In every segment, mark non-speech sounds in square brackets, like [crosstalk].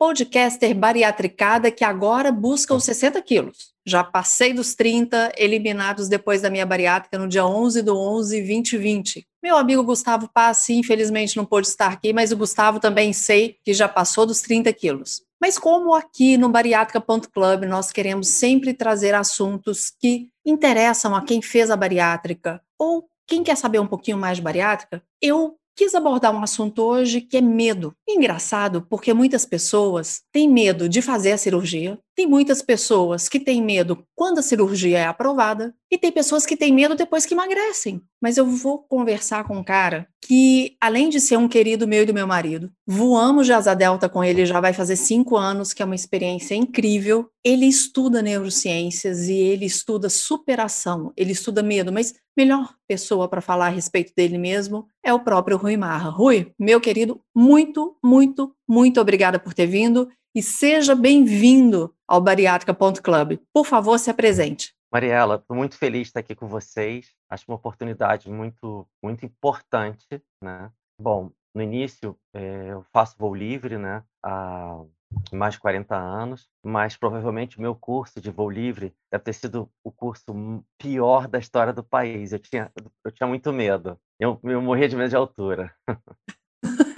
podcaster bariatricada que agora busca os 60 quilos. Já passei dos 30, eliminados depois da minha bariátrica no dia 11 do 11, 2020. Meu amigo Gustavo Passi, infelizmente, não pôde estar aqui, mas o Gustavo também sei que já passou dos 30 quilos. Mas como aqui no bariátrica.club nós queremos sempre trazer assuntos que interessam a quem fez a bariátrica ou quem quer saber um pouquinho mais de bariátrica, eu quis abordar um assunto hoje que é medo. Engraçado, porque muitas pessoas têm medo de fazer a cirurgia, tem muitas pessoas que têm medo quando a cirurgia é aprovada, e tem pessoas que têm medo depois que emagrecem. Mas eu vou conversar com um cara que, além de ser um querido meu e do meu marido, voamos de asa delta com ele já vai fazer cinco anos, que é uma experiência incrível. Ele estuda neurociências e ele estuda superação, ele estuda medo, mas melhor pessoa para falar a respeito dele mesmo é o próprio Rui Marra. Rui, meu querido, muito, muito, muito obrigada por ter vindo e seja bem-vindo ao bariátrica.club. Por favor, se apresente. Mariela, estou muito feliz de estar aqui com vocês. Acho uma oportunidade muito, muito importante, né? Bom, no início é, eu faço voo livre, né? Há mais de 40 anos, mas provavelmente o meu curso de voo livre deve ter sido o curso pior da história do país. Eu tinha, eu tinha muito medo. Eu, eu morria de medo de altura. [laughs]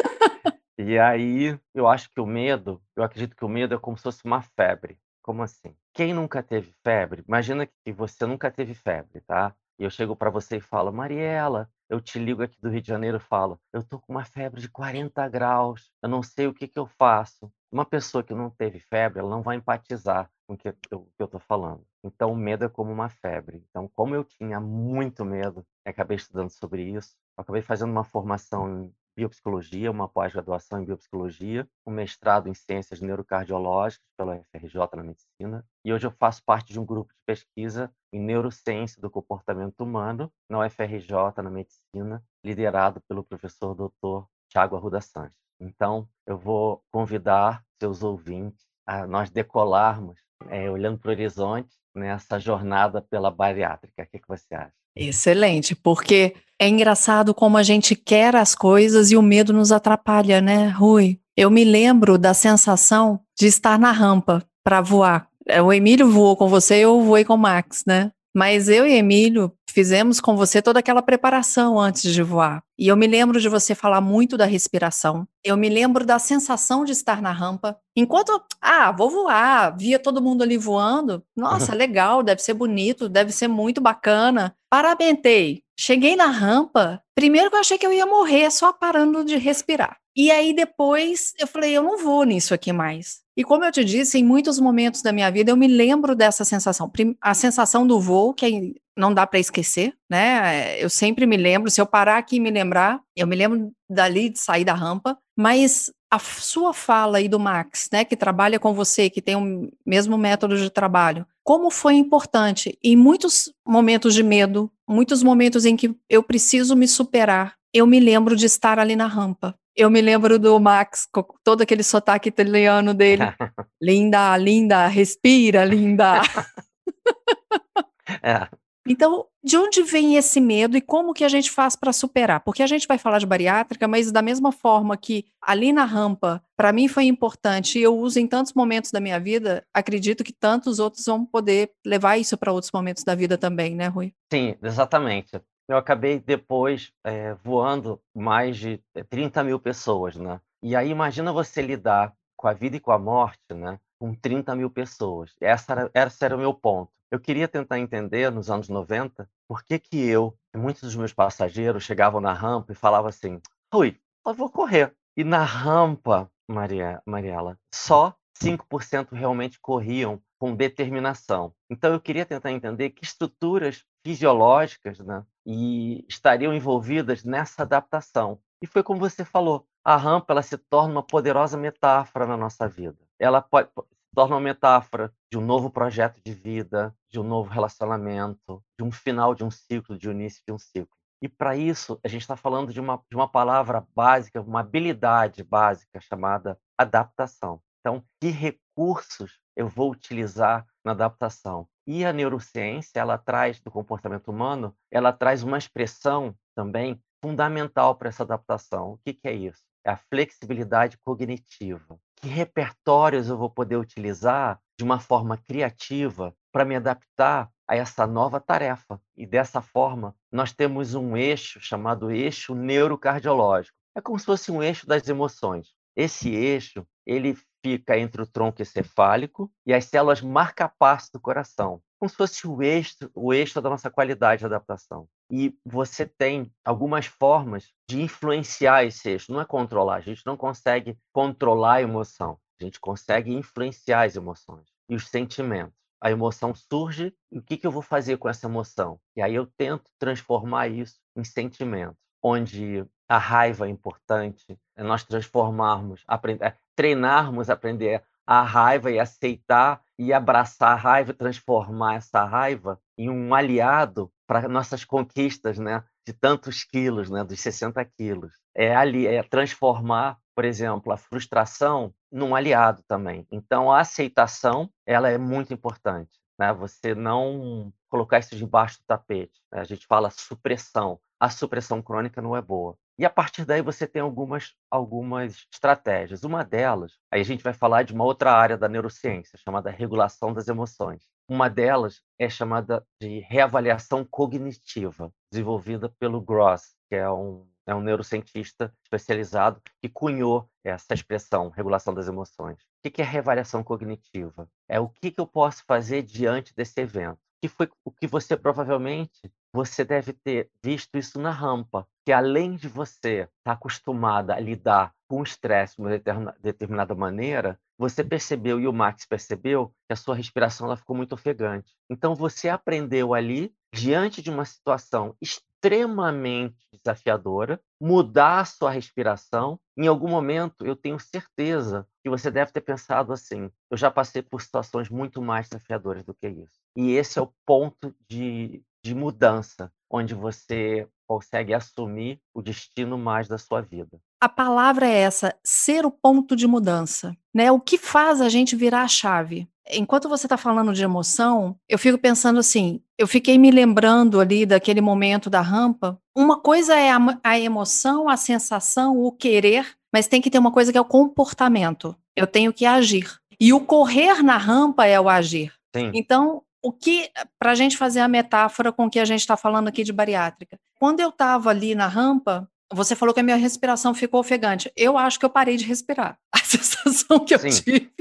e aí eu acho que o medo, eu acredito que o medo é como se fosse uma febre. Como assim? Quem nunca teve febre? Imagina que você nunca teve febre, tá? E eu chego para você e falo, Mariela, eu te ligo aqui do Rio de Janeiro e falo, eu tô com uma febre de 40 graus, eu não sei o que, que eu faço. Uma pessoa que não teve febre, ela não vai empatizar com o que eu, que eu tô falando. Então, o medo é como uma febre. Então, como eu tinha muito medo, acabei estudando sobre isso, acabei fazendo uma formação biopsicologia, uma pós-graduação em biopsicologia, um mestrado em ciências neurocardiológicas pela UFRJ na medicina, e hoje eu faço parte de um grupo de pesquisa em neurociência do comportamento humano na UFRJ na medicina, liderado pelo professor Dr. Tiago Arruda Sanches. Então, eu vou convidar seus ouvintes a nós decolarmos, é, olhando para o horizonte, nessa jornada pela bariátrica. O que, que você acha? Excelente, porque é engraçado como a gente quer as coisas e o medo nos atrapalha, né, Rui? Eu me lembro da sensação de estar na rampa para voar. É, o Emílio voou com você, eu voei com o Max, né? Mas eu e Emílio fizemos com você toda aquela preparação antes de voar. E eu me lembro de você falar muito da respiração. Eu me lembro da sensação de estar na rampa. Enquanto, ah, vou voar, via todo mundo ali voando. Nossa, legal, deve ser bonito, deve ser muito bacana. Paramentei. Cheguei na rampa, primeiro que eu achei que eu ia morrer só parando de respirar. E aí depois eu falei, eu não vou nisso aqui mais. E como eu te disse, em muitos momentos da minha vida eu me lembro dessa sensação. A sensação do voo, que não dá para esquecer, né? Eu sempre me lembro, se eu parar aqui e me lembrar, eu me lembro dali de sair da rampa, mas a sua fala aí do Max, né, que trabalha com você, que tem o mesmo método de trabalho, como foi importante em muitos momentos de medo, muitos momentos em que eu preciso me superar, eu me lembro de estar ali na rampa. Eu me lembro do Max, com todo aquele sotaque italiano dele. [laughs] linda, linda, respira, linda. [laughs] é. Então, de onde vem esse medo e como que a gente faz para superar? Porque a gente vai falar de bariátrica, mas da mesma forma que ali na rampa, para mim foi importante e eu uso em tantos momentos da minha vida, acredito que tantos outros vão poder levar isso para outros momentos da vida também, né, Rui? Sim, exatamente. Eu acabei depois é, voando mais de 30 eh, mil pessoas, né? E aí imagina você lidar com a vida e com a morte, né? Com 30 mil pessoas. Essa era, esse era o meu ponto. Eu queria tentar entender, nos anos 90, por que que eu e muitos dos meus passageiros chegavam na rampa e falavam assim, Rui, eu vou correr. E na rampa, Maria, Mariela, só 5% realmente corriam com determinação. Então eu queria tentar entender que estruturas fisiológicas né, e estariam envolvidas nessa adaptação. E foi como você falou, a rampa ela se torna uma poderosa metáfora na nossa vida. ela pode torna uma metáfora de um novo projeto de vida, de um novo relacionamento, de um final de um ciclo, de um início de um ciclo. E para isso, a gente está falando de uma, de uma palavra básica, uma habilidade básica chamada adaptação. Então, que recursos eu vou utilizar na adaptação? E a neurociência, ela traz do comportamento humano, ela traz uma expressão também fundamental para essa adaptação. O que, que é isso? É a flexibilidade cognitiva. Que repertórios eu vou poder utilizar de uma forma criativa para me adaptar a essa nova tarefa? E dessa forma, nós temos um eixo chamado eixo neurocardiológico. É como se fosse um eixo das emoções. Esse eixo, ele fica entre o tronco encefálico e as células marca-passo do coração, como se fosse o eixo, o eixo da nossa qualidade de adaptação. E você tem algumas formas de influenciar esse eixo, não é controlar, a gente não consegue controlar a emoção, a gente consegue influenciar as emoções e os sentimentos. A emoção surge, e o que, que eu vou fazer com essa emoção? E aí eu tento transformar isso em sentimento, onde a raiva é importante, é nós transformarmos, aprender, treinarmos, aprender a raiva e aceitar e abraçar a raiva, transformar essa raiva em um aliado para nossas conquistas, né? De tantos quilos, né? Dos 60 quilos. É ali, é transformar, por exemplo, a frustração num aliado também. Então, a aceitação, ela é muito importante, né? Você não colocar isso debaixo do tapete. Né? A gente fala supressão. A supressão crônica não é boa. E a partir daí você tem algumas, algumas estratégias. Uma delas, aí a gente vai falar de uma outra área da neurociência, chamada regulação das emoções. Uma delas é chamada de reavaliação cognitiva, desenvolvida pelo Gross, que é um, é um neurocientista especializado que cunhou essa expressão, regulação das emoções. O que é reavaliação cognitiva? É o que eu posso fazer diante desse evento que foi o que você provavelmente você deve ter visto isso na rampa, que além de você estar tá acostumada a lidar com o estresse de uma determinada maneira, você percebeu e o Max percebeu que a sua respiração ela ficou muito ofegante. Então você aprendeu ali, diante de uma situação extremamente desafiadora, mudar a sua respiração. Em algum momento, eu tenho certeza que você deve ter pensado assim: eu já passei por situações muito mais desafiadoras do que isso. E esse é o ponto de, de mudança, onde você consegue assumir o destino mais da sua vida. A palavra é essa, ser o ponto de mudança, né? O que faz a gente virar a chave? Enquanto você está falando de emoção, eu fico pensando assim, eu fiquei me lembrando ali daquele momento da rampa. Uma coisa é a, a emoção, a sensação, o querer, mas tem que ter uma coisa que é o comportamento. Eu tenho que agir. E o correr na rampa é o agir. Sim. Então, o que, para a gente fazer a metáfora com o que a gente está falando aqui de bariátrica, quando eu estava ali na rampa, você falou que a minha respiração ficou ofegante. Eu acho que eu parei de respirar. [laughs] A sensação que eu Sim. tive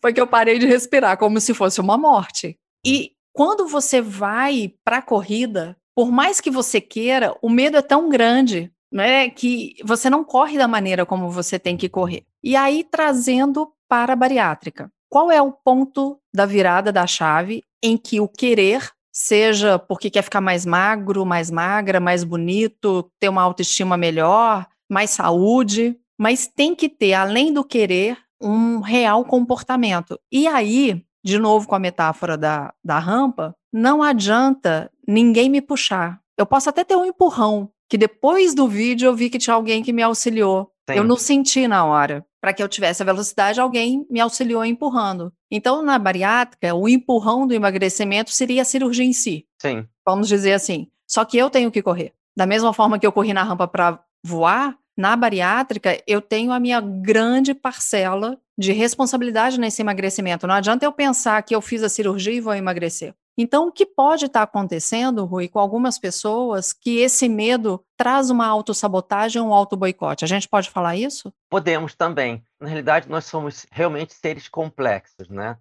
foi que eu parei de respirar, como se fosse uma morte. E quando você vai para a corrida, por mais que você queira, o medo é tão grande né, que você não corre da maneira como você tem que correr. E aí, trazendo para a bariátrica. Qual é o ponto da virada da chave em que o querer, seja porque quer ficar mais magro, mais magra, mais bonito, ter uma autoestima melhor, mais saúde, mas tem que ter, além do querer, um real comportamento. E aí, de novo com a metáfora da, da rampa, não adianta ninguém me puxar. Eu posso até ter um empurrão, que depois do vídeo eu vi que tinha alguém que me auxiliou. Sim. Eu não senti na hora para que eu tivesse a velocidade, alguém me auxiliou empurrando. Então, na bariátrica, o empurrão do emagrecimento seria a cirurgia em si. Sim. Vamos dizer assim. Só que eu tenho que correr. Da mesma forma que eu corri na rampa para voar, na bariátrica, eu tenho a minha grande parcela de responsabilidade nesse emagrecimento. Não adianta eu pensar que eu fiz a cirurgia e vou emagrecer. Então, o que pode estar acontecendo, Rui, com algumas pessoas que esse medo traz uma autossabotagem ou um auto-boicote? A gente pode falar isso? Podemos também. Na realidade, nós somos realmente seres complexos, né?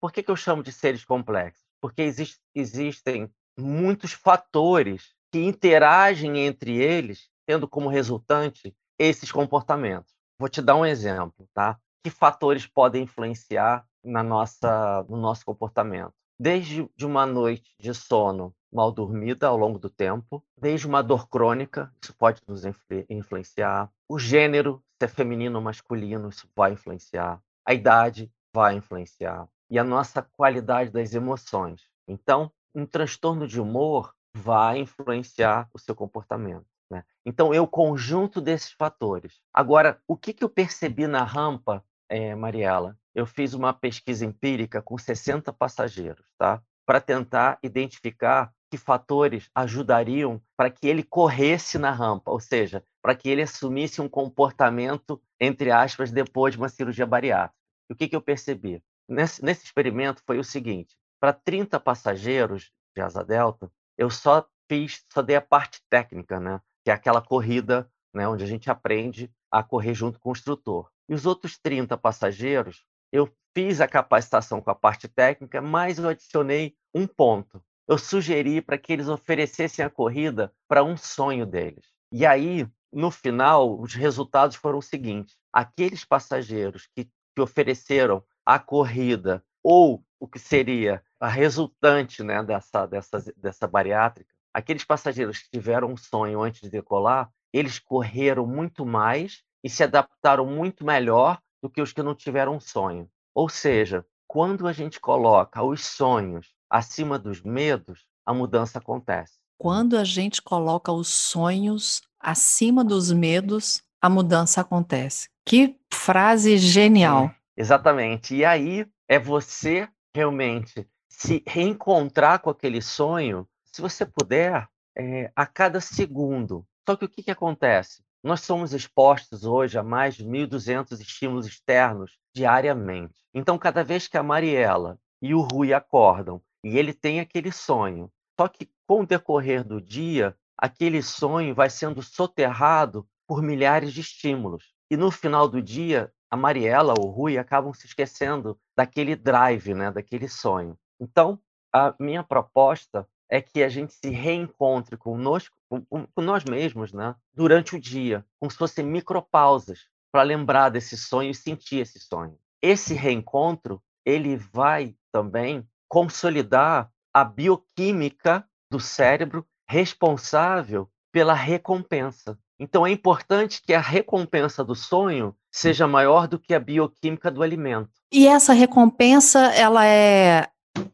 Por que, que eu chamo de seres complexos? Porque existe, existem muitos fatores que interagem entre eles, tendo como resultante esses comportamentos. Vou te dar um exemplo, tá? Que fatores podem influenciar na nossa, no nosso comportamento? Desde de uma noite de sono mal dormida ao longo do tempo, desde uma dor crônica, isso pode nos influenciar, o gênero, se é feminino ou masculino, isso vai influenciar, a idade vai influenciar e a nossa qualidade das emoções. Então, um transtorno de humor vai influenciar o seu comportamento. Né? Então, é o conjunto desses fatores. Agora, o que, que eu percebi na rampa, é, Mariela? Eu fiz uma pesquisa empírica com 60 passageiros, tá? Para tentar identificar que fatores ajudariam para que ele corresse na rampa, ou seja, para que ele assumisse um comportamento, entre aspas, depois de uma cirurgia bariátrica. E o que, que eu percebi? Nesse, nesse experimento foi o seguinte: para 30 passageiros de asa delta, eu só fiz, só dei a parte técnica, né? Que é aquela corrida, né? Onde a gente aprende a correr junto com o instrutor. E os outros 30 passageiros, eu fiz a capacitação com a parte técnica, mas eu adicionei um ponto eu sugeri para que eles oferecessem a corrida para um sonho deles. E aí, no final, os resultados foram os seguintes: aqueles passageiros que, que ofereceram a corrida ou o que seria a resultante né, dessa, dessa, dessa bariátrica, aqueles passageiros que tiveram um sonho antes de decolar, eles correram muito mais e se adaptaram muito melhor do que os que não tiveram sonho. Ou seja, quando a gente coloca os sonhos acima dos medos, a mudança acontece. Quando a gente coloca os sonhos acima dos medos, a mudança acontece. Que frase genial! É, exatamente. E aí é você realmente se reencontrar com aquele sonho, se você puder, é, a cada segundo. Só que o que, que acontece? Nós somos expostos hoje a mais de 1.200 estímulos externos diariamente. Então, cada vez que a Mariela e o Rui acordam e ele tem aquele sonho. Só que com o decorrer do dia, aquele sonho vai sendo soterrado por milhares de estímulos. E no final do dia, a Mariela ou o Rui acabam se esquecendo daquele drive, né, daquele sonho. Então, a minha proposta é que a gente se reencontre conosco, com, com nós mesmos, né, durante o dia, como se fossem micropausas para lembrar desse sonho e sentir esse sonho. Esse reencontro, ele vai também consolidar a bioquímica do cérebro responsável pela recompensa. Então é importante que a recompensa do sonho seja maior do que a bioquímica do alimento. E essa recompensa, ela é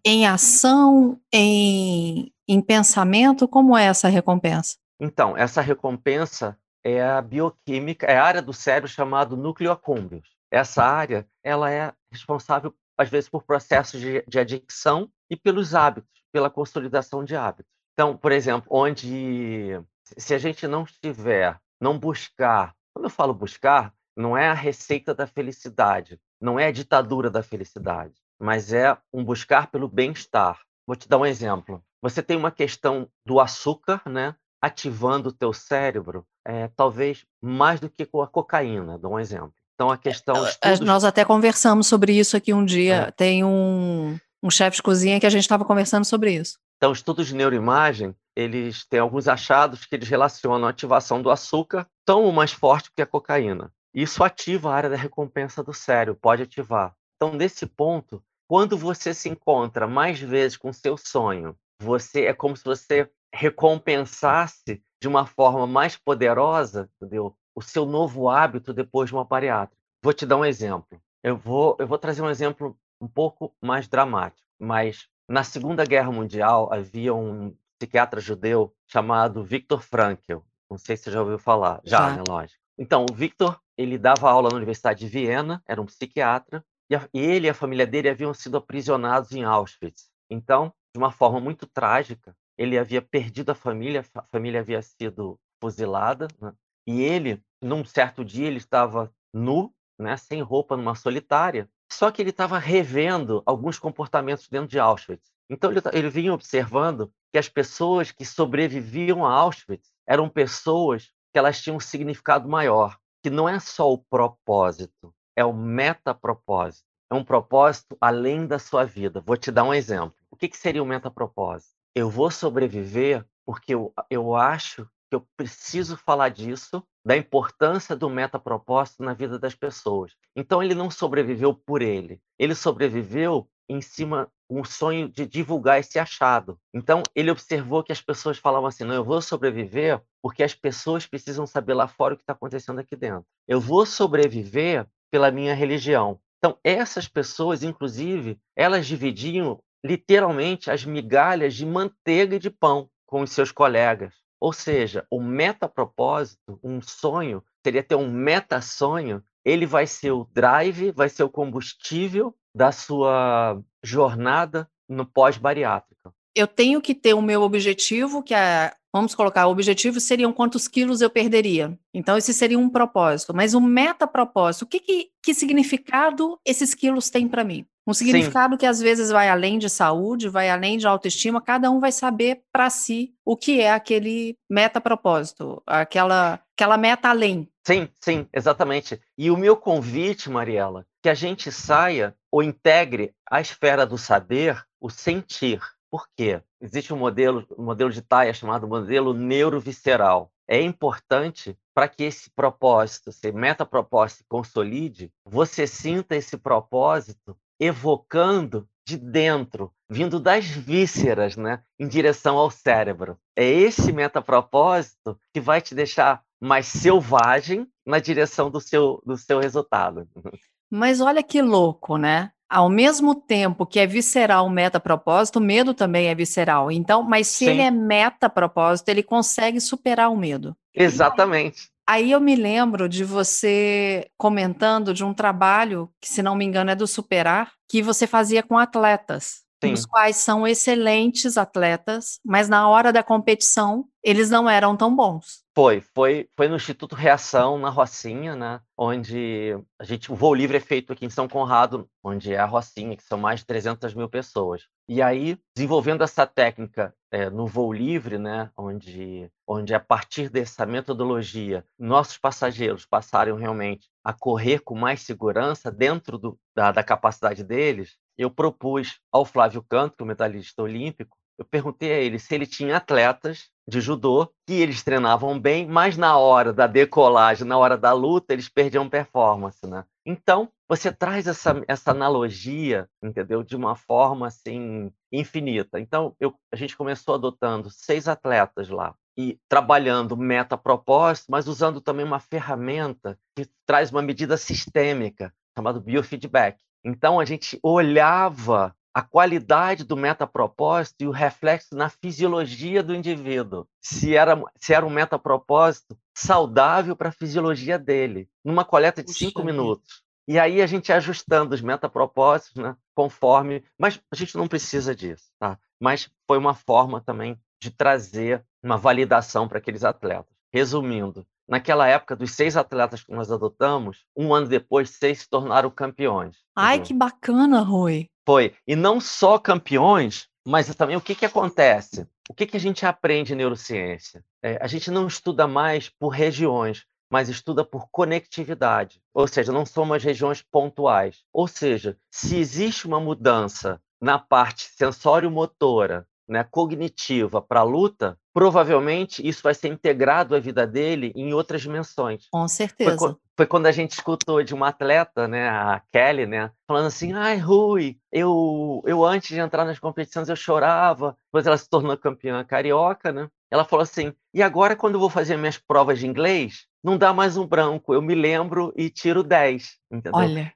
em ação, em, em pensamento? Como é essa recompensa? Então, essa recompensa é a bioquímica, é a área do cérebro chamada núcleo acúmbio. Essa área, ela é responsável às vezes por processos de, de adicção e pelos hábitos, pela consolidação de hábitos. Então, por exemplo, onde se a gente não estiver, não buscar, quando eu falo buscar, não é a receita da felicidade, não é a ditadura da felicidade, mas é um buscar pelo bem-estar. Vou te dar um exemplo. Você tem uma questão do açúcar, né, ativando o teu cérebro, é, talvez mais do que com a cocaína, dou um exemplo. Então, a questão. Estudos... Nós até conversamos sobre isso aqui um dia. É. Tem um, um chefe de cozinha que a gente estava conversando sobre isso. Então, estudos de neuroimagem, eles têm alguns achados que eles relacionam a ativação do açúcar tão mais forte que a cocaína. Isso ativa a área da recompensa do cérebro, pode ativar. Então, nesse ponto, quando você se encontra mais vezes com seu sonho, você é como se você recompensasse de uma forma mais poderosa, entendeu? o seu novo hábito depois de uma bariátrica. Vou te dar um exemplo. Eu vou, eu vou trazer um exemplo um pouco mais dramático, mas na Segunda Guerra Mundial havia um psiquiatra judeu chamado Viktor Frankl. Não sei se você já ouviu falar. Já, já. né? Lógico. Então, o Viktor, ele dava aula na Universidade de Viena, era um psiquiatra, e, e ele e a família dele haviam sido aprisionados em Auschwitz. Então, de uma forma muito trágica, ele havia perdido a família, a família havia sido fuzilada, né? e ele num certo dia ele estava nu, né, sem roupa, numa solitária, só que ele estava revendo alguns comportamentos dentro de Auschwitz. Então ele, ele vinha observando que as pessoas que sobreviviam a Auschwitz eram pessoas que elas tinham um significado maior, que não é só o propósito, é o metapropósito. É um propósito além da sua vida. Vou te dar um exemplo. O que, que seria o metapropósito? Eu vou sobreviver porque eu, eu acho que eu preciso falar disso, da importância do metapropósito na vida das pessoas. Então ele não sobreviveu por ele, ele sobreviveu em cima um sonho de divulgar esse achado. Então ele observou que as pessoas falavam assim: "Não, eu vou sobreviver porque as pessoas precisam saber lá fora o que está acontecendo aqui dentro. Eu vou sobreviver pela minha religião. Então, essas pessoas, inclusive, elas dividiam literalmente as migalhas de manteiga e de pão com os seus colegas. Ou seja, o meta-propósito, um sonho, seria ter um meta-sonho, ele vai ser o drive, vai ser o combustível da sua jornada no pós-bariátrica. Eu tenho que ter o meu objetivo, que é Vamos colocar, o objetivo seriam quantos quilos eu perderia. Então, esse seria um propósito. Mas um meta-propósito, o que, que, que significado esses quilos têm para mim? Um significado Sim. que às vezes vai além de saúde, vai além de autoestima, cada um vai saber para si o que é aquele meta-propósito, aquela, aquela meta além. Sim, sim, exatamente. E o meu convite, Mariela, que a gente saia ou integre a esfera do saber, o sentir. Por quê? Existe um modelo, um modelo de Thaia chamado modelo neurovisceral. É importante para que esse propósito, esse metapropósito consolide, você sinta esse propósito evocando de dentro, vindo das vísceras, né, em direção ao cérebro. É esse metapropósito que vai te deixar mais selvagem na direção do seu, do seu resultado. [laughs] Mas olha que louco, né? Ao mesmo tempo que é visceral o meta-propósito, o medo também é visceral. Então, mas se Sim. ele é meta-propósito, ele consegue superar o medo. Exatamente. Aí eu me lembro de você comentando de um trabalho, que se não me engano é do Superar, que você fazia com atletas. Sim. os quais são excelentes atletas, mas na hora da competição eles não eram tão bons. Foi, foi, foi no Instituto Reação, na Rocinha, né? Onde a gente, o voo livre é feito aqui em São Conrado, onde é a Rocinha, que são mais de 300 mil pessoas. E aí, desenvolvendo essa técnica é, no voo livre, né? Onde, onde a partir dessa metodologia, nossos passageiros passaram realmente a correr com mais segurança dentro do, da, da capacidade deles, eu propus ao Flávio Canto, que é o medalhista olímpico, eu perguntei a ele se ele tinha atletas de judô que eles treinavam bem, mas na hora da decolagem, na hora da luta, eles perdiam performance, né? Então, você traz essa, essa analogia, entendeu? De uma forma, assim, infinita. Então, eu, a gente começou adotando seis atletas lá e trabalhando meta-propósito, mas usando também uma ferramenta que traz uma medida sistêmica, chamada biofeedback. Então, a gente olhava a qualidade do metapropósito e o reflexo na fisiologia do indivíduo. Se era, se era um metapropósito saudável para a fisiologia dele, numa coleta de Puxa cinco minutos. E aí a gente ajustando os metapropósitos, né, conforme. Mas a gente não precisa disso, tá? Mas foi uma forma também de trazer uma validação para aqueles atletas. Resumindo, naquela época, dos seis atletas que nós adotamos, um ano depois, seis se tornaram campeões. Ai, que bacana, Rui. Foi. E não só campeões, mas também o que, que acontece? O que, que a gente aprende em neurociência? É, a gente não estuda mais por regiões, mas estuda por conectividade. Ou seja, não são regiões pontuais. Ou seja, se existe uma mudança na parte sensório-motora né, cognitiva para a luta, provavelmente isso vai ser integrado à vida dele em outras dimensões. Com certeza. Foi, foi, quando a gente escutou de uma atleta, né, a Kelly, né, falando assim: ai, Rui, eu, eu antes de entrar nas competições eu chorava, depois ela se tornou campeã carioca, né? Ela falou assim: e agora, quando eu vou fazer minhas provas de inglês, não dá mais um branco, eu me lembro e tiro 10. Entendeu? Olha.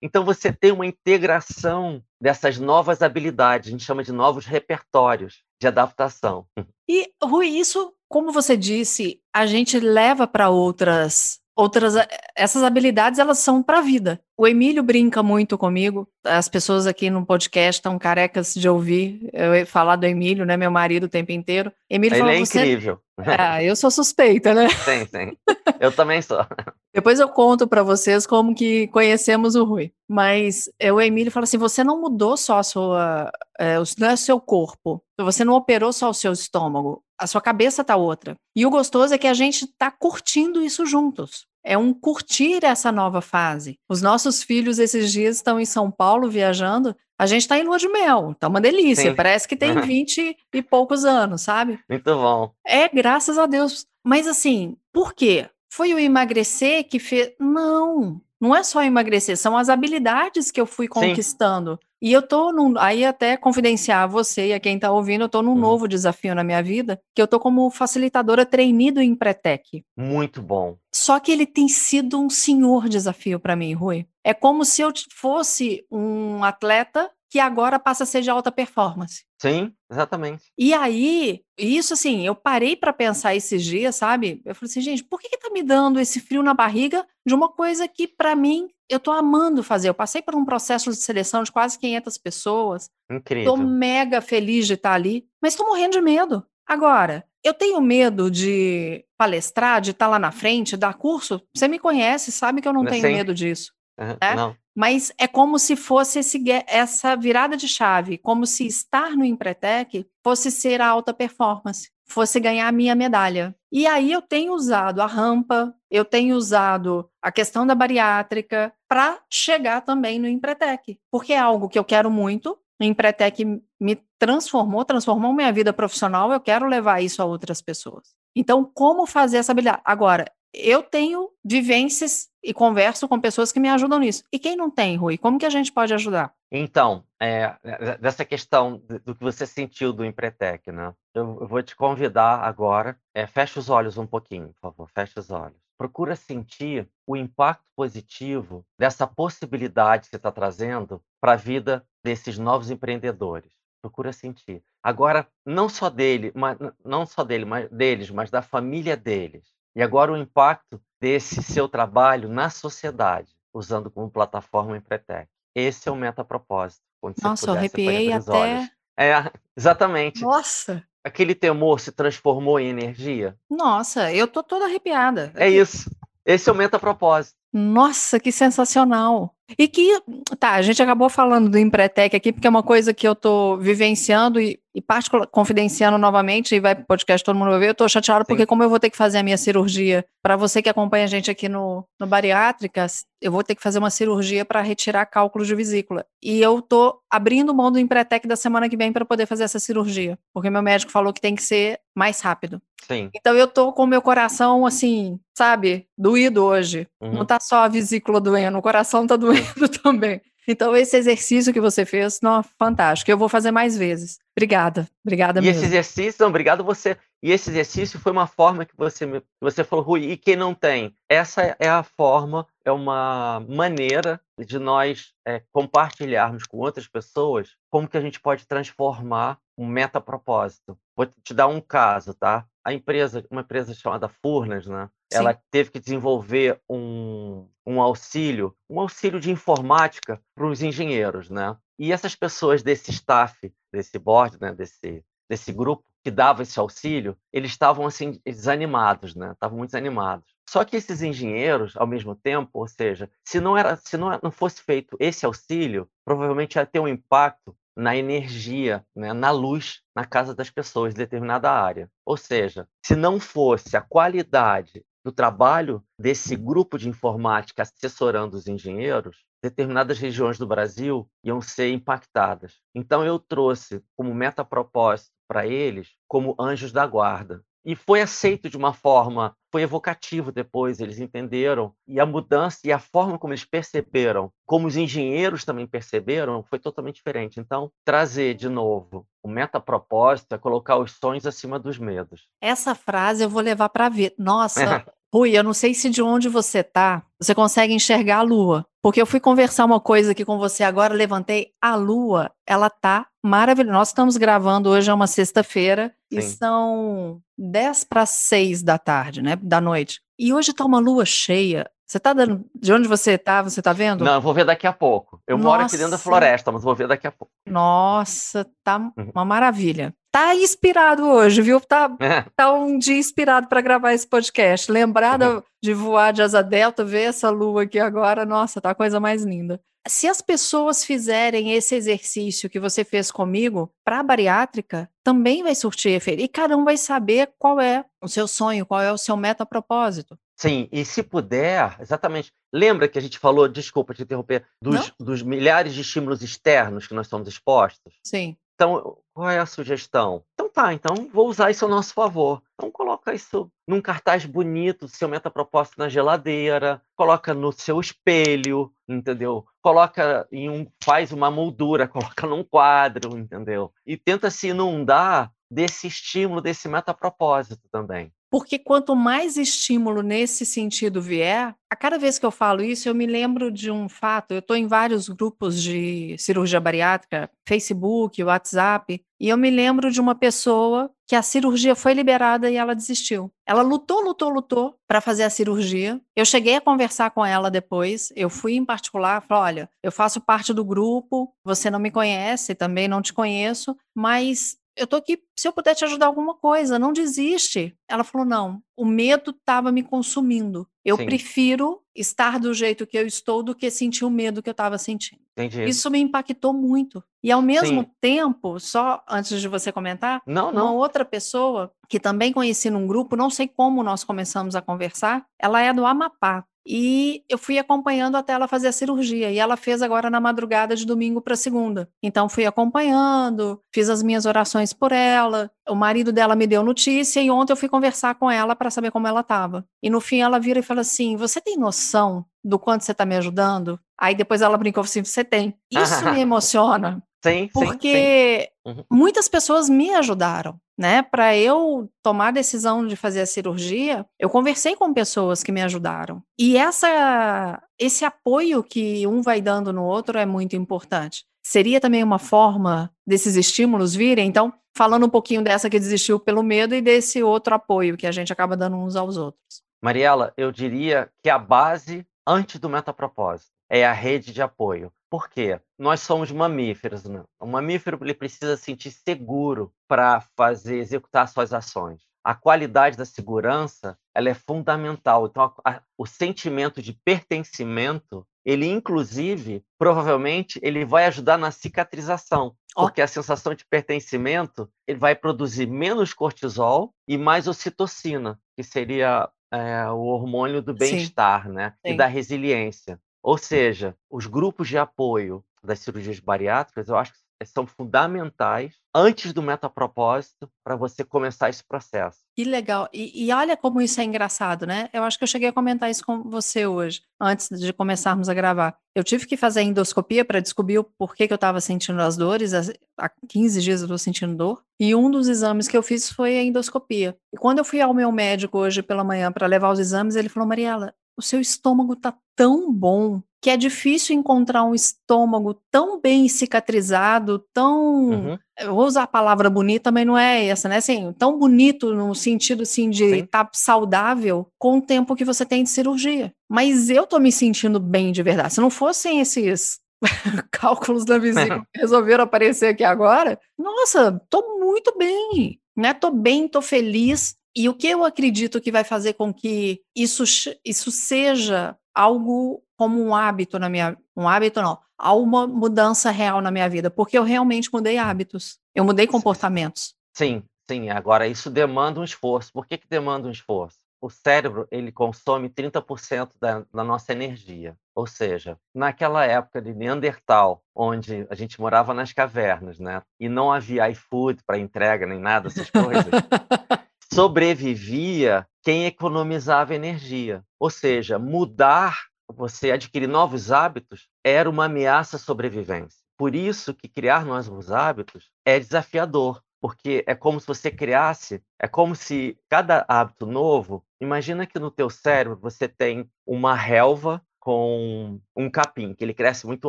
Então, você tem uma integração dessas novas habilidades, a gente chama de novos repertórios de adaptação. E, Rui, isso, como você disse, a gente leva para outras outras essas habilidades elas são para a vida. O Emílio brinca muito comigo. As pessoas aqui no podcast estão carecas de ouvir eu falar do Emílio, né, meu marido o tempo inteiro. Emílio Ele fala, é incrível. Ah, eu sou suspeita, né? [laughs] Sim, sim. Eu também sou. [laughs] Depois eu conto para vocês como que conhecemos o Rui. Mas é, o Emílio fala assim: você não mudou só a sua, é, não é o seu corpo, você não operou só o seu estômago, a sua cabeça tá outra. E o gostoso é que a gente tá curtindo isso juntos. É um curtir essa nova fase. Os nossos filhos esses dias estão em São Paulo viajando. A gente está em lua de mel, tá uma delícia. Sim. Parece que tem [laughs] 20 e poucos anos, sabe? Muito bom. É, graças a Deus. Mas assim, por quê? Foi o emagrecer que fez. Não, não é só emagrecer, são as habilidades que eu fui conquistando. Sim. E eu tô num, aí até confidenciar a você e a quem está ouvindo, eu tô num Hum. novo desafio na minha vida, que eu tô como facilitadora trainee do Empretec. Muito bom. Só que ele tem sido um senhor desafio para mim, Rui. É como se eu fosse um atleta que agora passa a ser de alta performance. Sim, exatamente. E aí, isso assim, eu parei para pensar esses dias, sabe? Eu falei assim, gente, por que que tá me dando esse frio na barriga de uma coisa que para mim eu tô amando fazer? Eu passei por um processo de seleção de quase 500 pessoas, tô Incrível. mega feliz de estar ali, mas tô morrendo de medo. Agora, eu tenho medo de palestrar, de estar lá na frente, dar curso. Você me conhece, sabe que eu não Não tenho medo disso. Aham, É? Não, Mas é como se fosse esse essa virada de chave, como se estar no Empretec fosse ser a alta performance, fosse ganhar a minha medalha. E aí eu tenho usado a rampa, eu tenho usado a questão da bariátrica para chegar também no Empretec, porque é algo que eu quero muito. O Empretec me transformou, transformou minha vida profissional, eu quero levar isso a outras pessoas. Então, como fazer essa habilidade? Agora, eu tenho vivências e converso com pessoas que me ajudam nisso. E quem não tem, Rui, como que a gente pode ajudar? Então, é, é, dessa questão do que você sentiu do Empretec, né? Eu, eu vou te convidar agora, é, fecha os olhos um pouquinho, por favor, fecha os olhos. Procura sentir o impacto positivo dessa possibilidade que você está trazendo para a vida desses novos empreendedores. Procura sentir. Agora, não só dele, mas não só dele, mas deles, mas da família deles. E agora o impacto desse seu trabalho na sociedade, usando como plataforma o Empretec. Esse é o metapropósito. Nossa, eu arrepiei até. olhos. É, [laughs] exatamente. Nossa! Aquele temor se transformou em energia. Nossa, eu tô toda arrepiada. É isso. Esse é o metapropósito. Nossa, que sensacional. E que, tá, a gente acabou falando do Empretec aqui, porque é uma coisa que eu tô vivenciando e, e particular, confidenciando novamente, e vai pro podcast, todo mundo vai ver. Eu tô chateada porque, Sim. como eu vou ter que fazer a minha cirurgia, para você que acompanha a gente aqui no, no Bariátricas, eu vou ter que fazer uma cirurgia para retirar cálculos de vesícula. E eu tô abrindo mão do Empretec da semana que vem para poder fazer essa cirurgia, porque meu médico falou que tem que ser mais rápido. Sim. Então eu tô com o meu coração assim, sabe, doído hoje. Não Uhum. tá só a vesícula doendo, o coração tá [laughs] doendo também. Então esse exercício que você fez, não, fantástico. Eu vou fazer mais vezes. Obrigada, obrigada E esse mesmo. exercício, não, obrigado você. E esse exercício foi uma forma que você me- você falou, Rui, e quem não tem? Essa é a forma, é uma maneira de nós é, compartilharmos com outras pessoas como que a gente pode transformar um metapropósito. Vou te dar um caso, tá? A empresa, uma empresa chamada Furnas, né? Ela teve que desenvolver um, um auxílio, um auxílio de informática para os engenheiros, né? E essas pessoas desse staff, desse board, né? Desse, desse grupo que dava esse auxílio, eles estavam assim desanimados, né? Estavam muito desanimados. Só que esses engenheiros, ao mesmo tempo, ou seja, se não era, se não, não fosse feito esse auxílio, provavelmente ia ter um impacto na energia, né, na luz na casa das pessoas de determinada área. Ou seja, se não fosse a qualidade do trabalho desse grupo de informática assessorando os engenheiros, determinadas regiões do Brasil iam ser impactadas. Então eu trouxe como metapropósito para eles como anjos da guarda. E foi aceito de uma forma, foi evocativo depois, eles entenderam. E a mudança e a forma como eles perceberam, como os engenheiros também perceberam, foi totalmente diferente. Então, trazer de novo o metapropósito é colocar os sonhos acima dos medos. Essa frase eu vou levar para ver. Nossa, [laughs] Rui, eu não sei se de onde você tá, você consegue enxergar a lua. Porque eu fui conversar uma coisa aqui com você agora, levantei. A lua, ela tá maravilhosa. Nós estamos gravando hoje, é uma sexta-feira, e são 10 para 6 da tarde, né? Da noite. E hoje tá uma lua cheia. Você tá dando. De onde você tá? Você tá vendo? Não, eu vou ver daqui a pouco. Eu moro aqui dentro da Nossa. floresta, mas vou ver daqui a pouco. Nossa, tá Uhum. uma maravilha. Tá inspirado hoje, viu? Tá, tá um dia inspirado para gravar esse podcast. Lembrar da- de voar de asa delta, ver essa lua aqui agora, nossa, tá a coisa mais linda. Se as pessoas fizerem esse exercício que você fez comigo para a bariátrica, também vai surtir efeito. E cada um vai saber qual é o seu sonho, qual é o seu meta-propósito. Sim, e se puder, exatamente. Lembra que a gente falou, desculpa te interromper, dos, dos milhares de estímulos externos que nós somos expostos? Sim. Então, qual é a sugestão? Então tá, então vou usar isso ao nosso favor. Então coloca isso num cartaz bonito, seu metapropósito na geladeira, coloca no seu espelho, entendeu? coloca em um, faz uma moldura, [laughs] coloca num quadro, entendeu? E tenta se inundar desse estímulo, desse metapropósito também. Porque quanto mais estímulo nesse sentido vier, a cada vez que eu falo isso, eu me lembro de um fato. Eu estou em vários grupos de cirurgia bariátrica, Facebook, WhatsApp, e eu me lembro de uma pessoa que a cirurgia foi liberada e ela desistiu. Ela lutou, lutou, lutou para fazer a cirurgia. Eu cheguei a conversar com ela depois. Eu fui em particular, falei: olha, eu faço parte do grupo, você não me conhece, também não te conheço, mas eu tô aqui se eu puder te ajudar alguma coisa, não desiste. Ela falou: não, o medo estava me consumindo. Eu Sim. prefiro estar do jeito que eu estou do que sentir o medo que eu estava sentindo. Entendi. Isso me impactou muito. E ao mesmo Sim. tempo, só antes de você comentar, não, não. uma outra pessoa que também conheci num grupo, não sei como nós começamos a conversar, ela é do Amapá. E eu fui acompanhando até ela fazer a cirurgia. E ela fez agora na madrugada de domingo para segunda. Então fui acompanhando, fiz as minhas orações por ela. O marido dela me deu notícia e ontem eu fui conversar com ela para saber como ela estava. E no fim ela vira e fala assim: Você tem noção do quanto você está me ajudando? Aí depois ela brincou assim: Você tem. Isso me [laughs] emociona. Sim, porque sim, sim. Uhum. muitas pessoas me ajudaram né? Para eu tomar a decisão de fazer a cirurgia, eu conversei com pessoas que me ajudaram. E essa esse apoio que um vai dando no outro é muito importante. Seria também uma forma desses estímulos virem, então, falando um pouquinho dessa que desistiu pelo medo e desse outro apoio que a gente acaba dando uns aos outros. Mariela, eu diria que a base antes do metapropósito é a rede de apoio. Por quê? Nós somos mamíferos. Né? O mamífero ele precisa sentir seguro para fazer executar suas ações. A qualidade da segurança ela é fundamental. Então, a, a, o sentimento de pertencimento, ele inclusive, provavelmente, ele vai ajudar na cicatrização, porque a sensação de pertencimento ele vai produzir menos cortisol e mais ocitocina, que seria é, o hormônio do bem-estar, né? Sim. E da resiliência. Ou seja, os grupos de apoio das cirurgias bariátricas, eu acho que são fundamentais antes do metapropósito para você começar esse processo. Que legal. E, e, olha como isso é engraçado, né? Eu acho que eu cheguei a comentar isso com você hoje, antes de começarmos a gravar. Eu tive que fazer endoscopia para descobrir o porquê que eu estava sentindo as dores. Há 15 dias eu estou sentindo dor. E um dos exames que eu fiz foi a endoscopia. E quando eu fui ao meu médico hoje pela manhã para levar os exames, ele falou: Mariela, o seu estômago está tão bom que é difícil encontrar um estômago tão bem cicatrizado, tão. Uhum. Eu vou usar a palavra bonita, mas não é essa, né? Assim, tão bonito no sentido assim de estar tá saudável com o tempo que você tem de cirurgia. Mas eu tô me sentindo bem de verdade. Se não fossem esses [laughs] cálculos da vesícula [laughs] que resolveram aparecer aqui agora, nossa, tô muito bem, né? Tô bem, tô feliz. E o que eu acredito que vai fazer com que isso, isso seja algo como um hábito na minha, um hábito não, há uma mudança real na minha vida, porque eu realmente mudei hábitos, eu mudei comportamentos. Sim, sim. Agora isso demanda um esforço. Por que, que demanda um esforço? O cérebro ele consome 30% da, da nossa energia. Ou seja, naquela época de Neandertal, onde a gente morava nas cavernas, né? E não havia iFood para entrega nem nada, essas coisas. [laughs] sobrevivia quem economizava energia. Ou seja, mudar, você adquirir novos hábitos, era uma ameaça à sobrevivência. Por isso que criar novos hábitos é desafiador, porque é como se você criasse, é como se cada hábito novo, imagina que no teu cérebro você tem uma relva com um capim, que ele cresce muito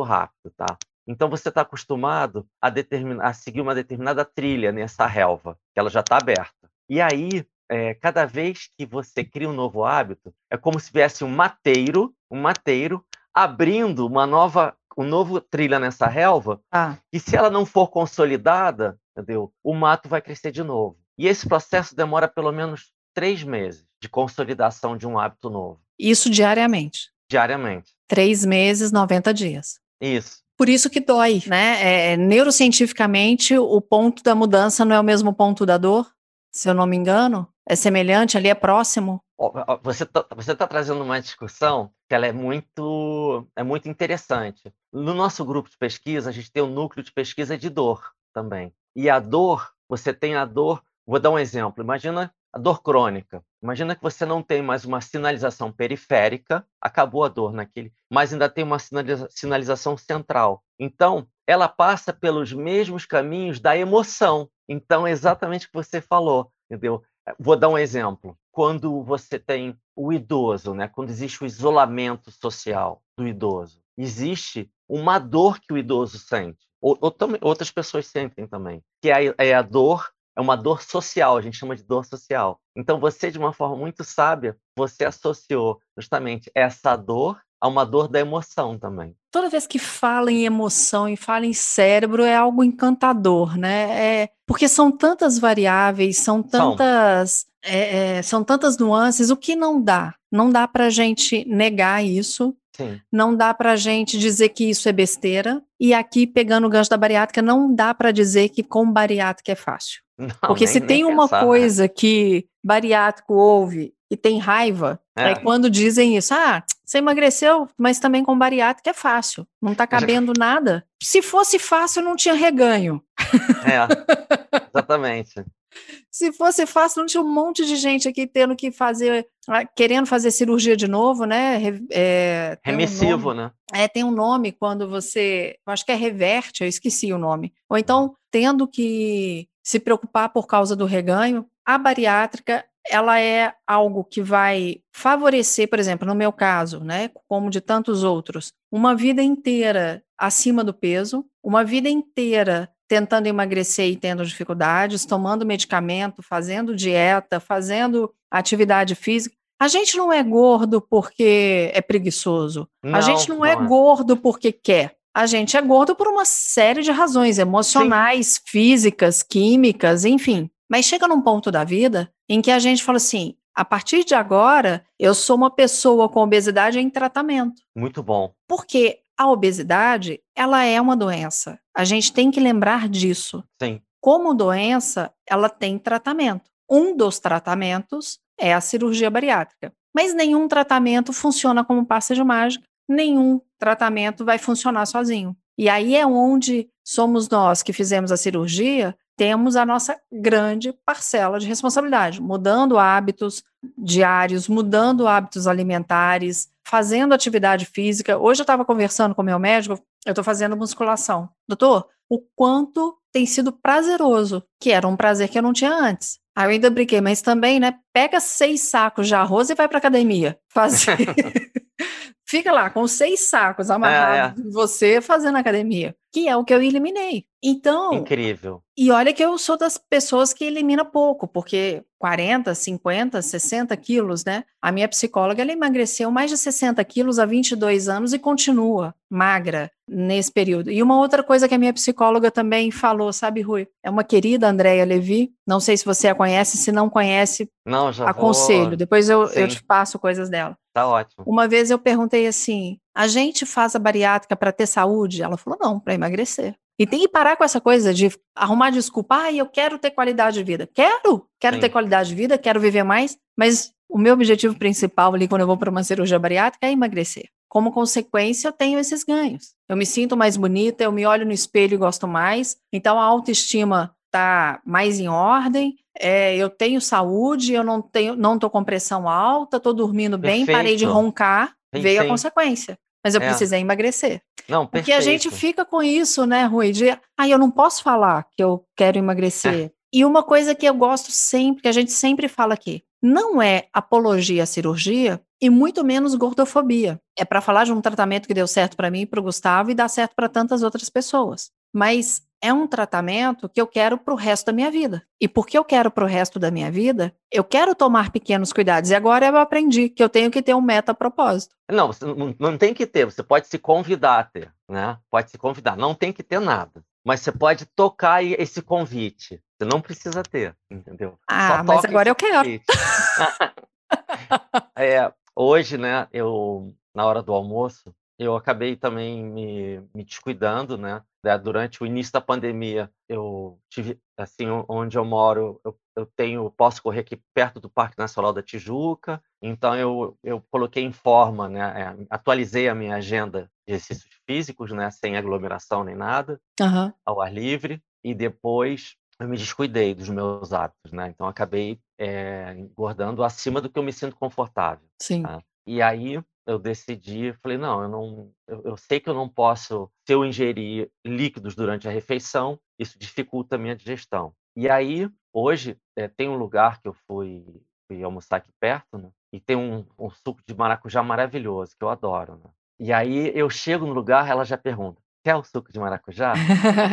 rápido, tá? Então você está acostumado a, a seguir uma determinada trilha nessa relva, que ela já está aberta. E aí, é, cada vez que você cria um novo hábito, é como se viesse um mateiro, um mateiro abrindo uma nova, um novo trilha nessa relva. Ah. E se ela não for consolidada, entendeu? O mato vai crescer de novo. E esse processo demora pelo menos três meses de consolidação de um hábito novo. Isso diariamente. Diariamente. Três meses, 90 dias. Isso. Por isso que dói, né? É, é, neurocientificamente, o ponto da mudança não é o mesmo ponto da dor se eu não me engano? É semelhante ali, é próximo? Você está você tá trazendo uma discussão que ela é muito, é muito interessante. No nosso grupo de pesquisa, a gente tem um núcleo de pesquisa de dor também. E a dor, você tem a dor. Vou dar um exemplo. Imagina a dor crônica. Imagina que você não tem mais uma sinalização periférica, acabou a dor naquele, mas ainda tem uma sinalização central. Então, ela passa pelos mesmos caminhos da emoção. Então, é exatamente o que você falou, entendeu? Vou dar um exemplo. Quando você tem o idoso, né? quando existe o isolamento social do idoso, existe uma dor que o idoso sente. Ou, ou outras pessoas sentem também, que é a, é a dor é uma dor social, a gente chama de dor social. Então você, de uma forma muito sábia, você associou justamente essa dor a uma dor da emoção também. Toda vez que fala em emoção e fala em cérebro é algo encantador, né? É, porque são tantas variáveis, são tantas, são. É, é, são tantas nuances. O que não dá? Não dá para a gente negar isso. Sim. Não dá para a gente dizer que isso é besteira. E aqui, pegando o gancho da bariátrica, não dá para dizer que com bariátrica é fácil. Não, Porque nem, se tem uma pensar, né? coisa né? que bariátrico ouve e tem raiva, é. é quando dizem isso, ah, você emagreceu, mas também com bariátrica é fácil, não está cabendo nada. Se fosse fácil, não tinha reganho. É, exatamente. [laughs] Se fosse fácil, não tinha um monte de gente aqui tendo que fazer, ah, querendo fazer cirurgia de novo, né? É, Remissivo, um né? É, tem um nome quando você, acho que é reverte, eu esqueci o nome. Ou então, tendo que se preocupar por causa do reganho, a bariátrica ela é algo que vai favorecer, por exemplo, no meu caso, né, como de tantos outros, uma vida inteira acima do peso, uma vida inteira tentando emagrecer e tendo dificuldades, tomando medicamento, fazendo dieta, fazendo atividade física. A gente não é gordo porque é preguiçoso. Não, a gente não, é não é, é gordo porque quer. A gente é gordo por uma série de razões emocionais, Sim. físicas, químicas, enfim. Mas chega num ponto da vida em que a gente fala assim: a partir de agora, eu sou uma pessoa com obesidade em tratamento. Muito bom. Porque a obesidade, ela é uma doença. A gente tem que lembrar disso. Sim. Como doença, ela tem tratamento. Um dos tratamentos é a cirurgia bariátrica. Mas nenhum tratamento funciona como passe de mágica, nenhum tratamento vai funcionar sozinho. E aí é onde somos nós que fizemos a cirurgia temos a nossa grande parcela de responsabilidade, mudando hábitos diários, mudando hábitos alimentares, fazendo atividade física. Hoje eu estava conversando com meu médico, eu estou fazendo musculação. Doutor, o quanto tem sido prazeroso, que era um prazer que eu não tinha antes. Aí eu ainda brinquei, mas também, né? Pega seis sacos de arroz e vai para academia fazer. [laughs] [laughs] Fica lá com seis sacos amarrados é, é. você fazendo academia, que é o que eu eliminei. Então. Incrível. E olha que eu sou das pessoas que elimina pouco, porque 40, 50, 60 quilos, né? A minha psicóloga, ela emagreceu mais de 60 quilos há 22 anos e continua magra nesse período. E uma outra coisa que a minha psicóloga também falou, sabe, Rui? É uma querida Andréia Levi, não sei se você a conhece, se não conhece, não, já aconselho. Vou... Depois eu, eu te passo coisas dela. Tá ótimo. Uma vez eu perguntei assim: a gente faz a bariátrica para ter saúde? Ela falou: não, para emagrecer. E tem que parar com essa coisa de arrumar desculpa. Ah, eu quero ter qualidade de vida. Quero, quero Sim. ter qualidade de vida, quero viver mais, mas o meu objetivo principal ali quando eu vou para uma cirurgia bariátrica é emagrecer. Como consequência, eu tenho esses ganhos. Eu me sinto mais bonita, eu me olho no espelho e gosto mais. Então a autoestima está mais em ordem. É, eu tenho saúde, eu não tenho, não estou com pressão alta, estou dormindo bem, perfeito. parei de roncar, sim, veio a consequência. Mas eu é. precisei emagrecer. Não, Porque a gente fica com isso, né, Rui? De, ah, eu não posso falar que eu quero emagrecer. É. E uma coisa que eu gosto sempre, que a gente sempre fala aqui, não é apologia à cirurgia e muito menos gordofobia. É para falar de um tratamento que deu certo para mim e para o Gustavo e dá certo para tantas outras pessoas. Mas é um tratamento que eu quero para o resto da minha vida. E porque eu quero para o resto da minha vida, eu quero tomar pequenos cuidados. E agora eu aprendi que eu tenho que ter um meta-propósito. Não, você não, não tem que ter, você pode se convidar a ter, né? Pode se convidar, não tem que ter nada. Mas você pode tocar esse convite. Você não precisa ter, entendeu? Ah, mas agora eu quero. [laughs] é, hoje, né, eu, na hora do almoço, eu acabei também me, me descuidando, né? Né? Durante o início da pandemia, eu tive, assim, onde eu moro, eu, eu tenho, posso correr aqui perto do Parque Nacional da Tijuca, então eu, eu coloquei em forma, né? É, atualizei a minha agenda de exercícios físicos, né? Sem aglomeração nem nada, uhum. ao ar livre, e depois eu me descuidei dos meus hábitos, né? Então acabei é, engordando acima do que eu me sinto confortável. Sim. Tá? E aí eu decidi, falei, não, eu não, eu, eu, sei que eu não posso, se eu ingerir líquidos durante a refeição, isso dificulta a minha digestão. E aí, hoje, é, tem um lugar que eu fui, fui almoçar aqui perto, né? E tem um, um, suco de maracujá maravilhoso, que eu adoro, né? E aí eu chego no lugar, ela já pergunta, quer o suco de maracujá?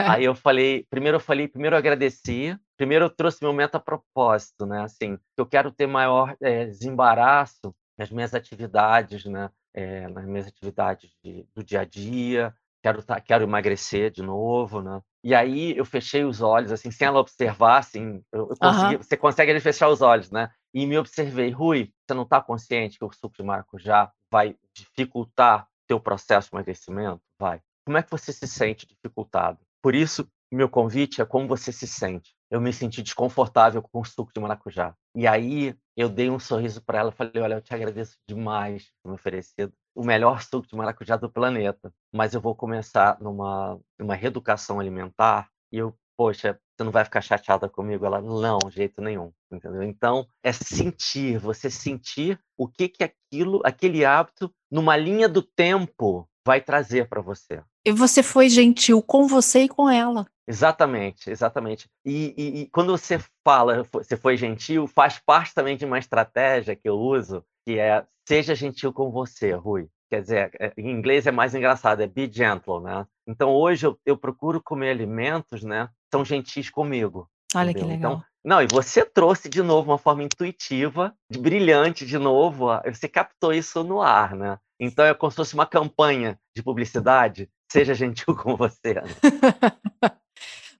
Aí eu falei, primeiro eu falei, primeiro eu agradeci, primeiro eu trouxe meu meta propósito, né? Assim, eu quero ter maior é, desembaraço nas minhas atividades, né? É, nas minhas atividades de, do dia a dia, quero tá, quero emagrecer de novo, né? E aí eu fechei os olhos, assim, sem ela observar, assim, eu, eu consegui, uhum. você consegue fechar os olhos, né? E me observei, Rui, você não está consciente que o suco de maracujá vai dificultar teu processo de emagrecimento? Vai. Como é que você se sente dificultado? Por isso, meu convite é como você se sente. Eu me senti desconfortável com o suco de maracujá. E aí eu dei um sorriso para ela e falei: Olha, eu te agradeço demais por me oferecido o melhor suco de maracujá do planeta, mas eu vou começar numa, numa reeducação alimentar e eu, poxa, você não vai ficar chateada comigo? Ela, não, jeito nenhum, entendeu? Então, é sentir, você sentir o que que aquilo, aquele hábito, numa linha do tempo, vai trazer para você. E você foi gentil com você e com ela. Exatamente, exatamente. E, e, e, quando você fala, você foi gentil, faz parte também de uma estratégia que eu uso, que é seja gentil com você, Rui. Quer dizer, é, em inglês é mais engraçado, é be gentle, né? Então hoje eu, eu procuro comer alimentos, né? São gentis comigo. Olha entendeu? que legal. Então, não, e você trouxe de novo uma forma intuitiva, brilhante de novo, você captou isso no ar, né? Então é como se fosse uma campanha de publicidade. Seja gentil com você. Né? [laughs]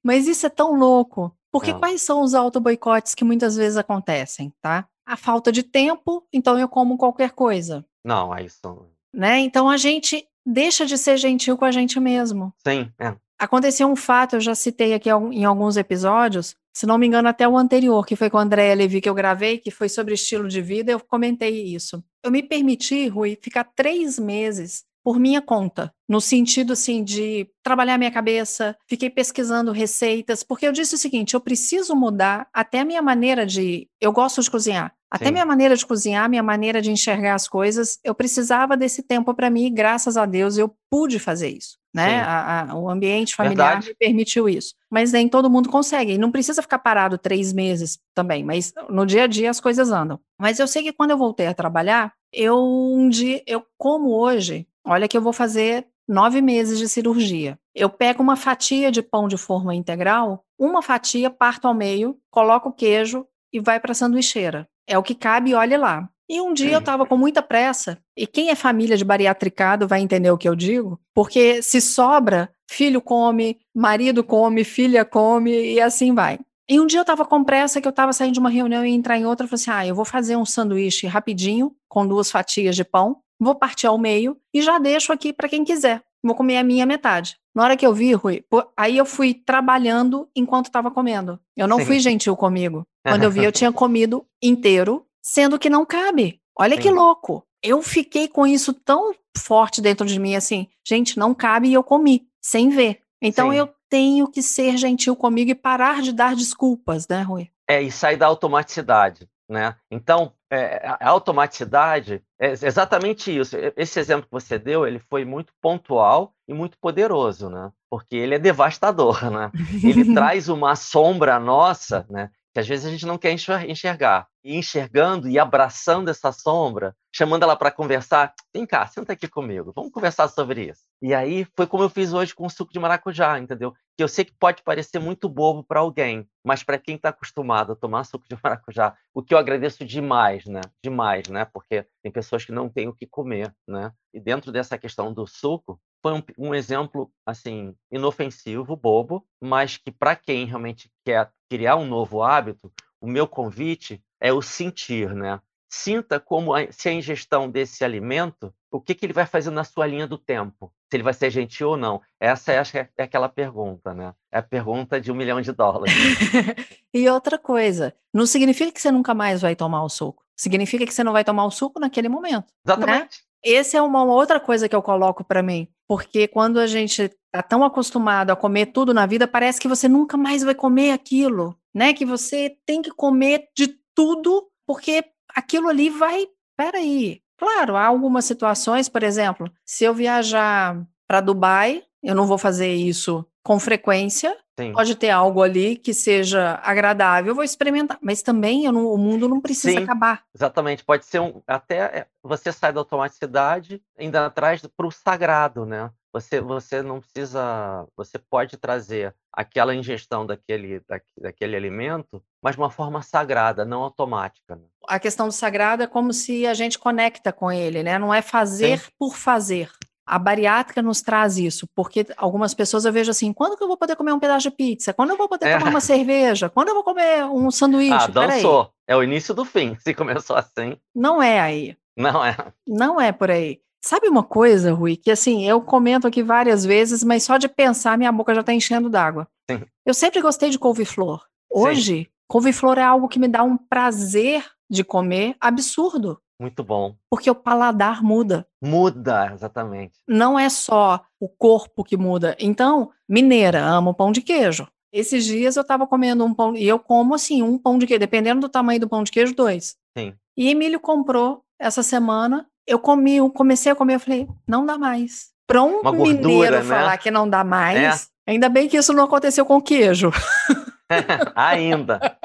Mas isso é tão louco. Porque Não. quais são os auto-boicotes que muitas vezes acontecem, tá? A falta de tempo, então eu como qualquer coisa. Não, é isso. Né? Então a gente deixa de ser gentil com a gente mesmo. Sim, é. Aconteceu um fato, eu já citei aqui em alguns episódios, se não me engano, até o anterior, que foi com a Andréa Levi que eu gravei, que foi sobre estilo de vida, eu comentei isso. Eu me permiti, Rui, ficar três meses por minha conta, no sentido assim de trabalhar minha cabeça, fiquei pesquisando receitas, porque eu disse o seguinte, eu preciso mudar até a minha maneira de, eu gosto de cozinhar, até Sim. minha maneira de cozinhar, minha maneira de enxergar as coisas, eu precisava desse tempo para mim, e graças a Deus eu pude fazer isso, né? A, a, o ambiente familiar Verdade. me permitiu isso. Mas nem todo mundo consegue, e não precisa ficar parado três meses também, mas no dia a dia as coisas andam. Mas eu sei que quando eu voltei a trabalhar, eu um dia, eu como hoje, Olha que eu vou fazer nove meses de cirurgia. Eu pego uma fatia de pão de forma integral, uma fatia, parto ao meio, coloco o queijo e vai para a sanduicheira. É o que cabe, olhe lá. E um dia eu estava com muita pressa, e quem é família de bariatricado vai entender o que eu digo, porque se sobra, filho come, marido come, filha come, e assim vai. E um dia eu estava com pressa, que eu estava saindo de uma reunião e entrar em outra, eu falei assim, ah, eu vou fazer um sanduíche rapidinho, com duas fatias de pão, vou partir ao meio e já deixo aqui para quem quiser. Vou comer a minha metade. Na hora que eu vi, Rui, aí eu fui trabalhando enquanto estava comendo. Eu não Sim. fui gentil comigo. Quando eu vi, eu [laughs] tinha comido inteiro, sendo que não cabe. Olha Sim. que louco. Eu fiquei com isso tão forte dentro de mim, assim, gente, não cabe e eu comi, sem ver. Então Sim. eu tenho que ser gentil comigo e parar de dar desculpas, né, Rui? É, e sair da automaticidade. Né? Então, é, a automaticidade é exatamente isso. Esse exemplo que você deu, ele foi muito pontual e muito poderoso, né? Porque ele é devastador, [laughs] né? Ele [laughs] traz uma sombra nossa, né? Que às vezes a gente não quer enxergar. E enxergando e abraçando essa sombra, chamando ela para conversar, vem cá, senta aqui comigo, vamos conversar sobre isso. E aí foi como eu fiz hoje com o suco de maracujá, entendeu? Que eu sei que pode parecer muito bobo para alguém, mas para quem está acostumado a tomar suco de [laughs] maracujá, o que eu agradeço demais, né? Demais, né? Porque tem pessoas que não têm o que comer, né? E dentro dessa questão do suco, foi um, um exemplo assim inofensivo, bobo, mas que para quem realmente quer criar um novo hábito, o meu convite é o sentir, né? Sinta como a, se a ingestão desse alimento, o que, que ele vai fazer na sua linha do tempo, se ele vai ser gentil ou não. Essa é, acho que é, é aquela pergunta, né? É a pergunta de um milhão de dólares. [laughs] e outra coisa, não significa que você nunca mais vai tomar o suco. Significa que você não vai tomar o suco naquele momento. Né? Exatamente. Né? Essa é uma outra coisa que eu coloco para mim. Porque quando a gente está tão acostumado a comer tudo na vida, parece que você nunca mais vai comer aquilo, né? Que você tem que comer de tudo, porque aquilo ali vai. Peraí. Claro, há algumas situações, por exemplo, se eu viajar para Dubai, eu não vou fazer isso com frequência. Sim. Pode ter algo ali que seja agradável, eu vou experimentar. Mas também não, o mundo não precisa Sim, acabar. Exatamente. Pode ser um. Até é, você sai da automaticidade, ainda atrás para o sagrado, né? Você, você não precisa. Você pode trazer aquela ingestão daquele, daquele alimento, mas de uma forma sagrada, não automática. Né? A questão do sagrado é como se a gente conecta com ele, né? Não é fazer Sim. por fazer. A bariátrica nos traz isso, porque algumas pessoas eu vejo assim: quando que eu vou poder comer um pedaço de pizza? Quando eu vou poder é. tomar uma cerveja? Quando eu vou comer um sanduíche? Ah, dançou. É o início do fim, [laughs] se começou assim. Não é aí. Não é. Não é por aí. Sabe uma coisa, Rui, que assim, eu comento aqui várias vezes, mas só de pensar minha boca já está enchendo d'água. Eu sempre gostei de couve-flor. Hoje, couve-flor é algo que me dá um prazer de comer absurdo. Muito bom. Porque o paladar muda. Muda, exatamente. Não é só o corpo que muda. Então, mineira, amo pão de queijo. Esses dias eu estava comendo um pão, e eu como assim, um pão de queijo, dependendo do tamanho do pão de queijo, dois. Sim. E Emílio comprou essa semana, eu comi, eu comecei a comer, eu falei, não dá mais. Para um mineiro né? falar que não dá mais, é. ainda bem que isso não aconteceu com queijo. [laughs] Ainda.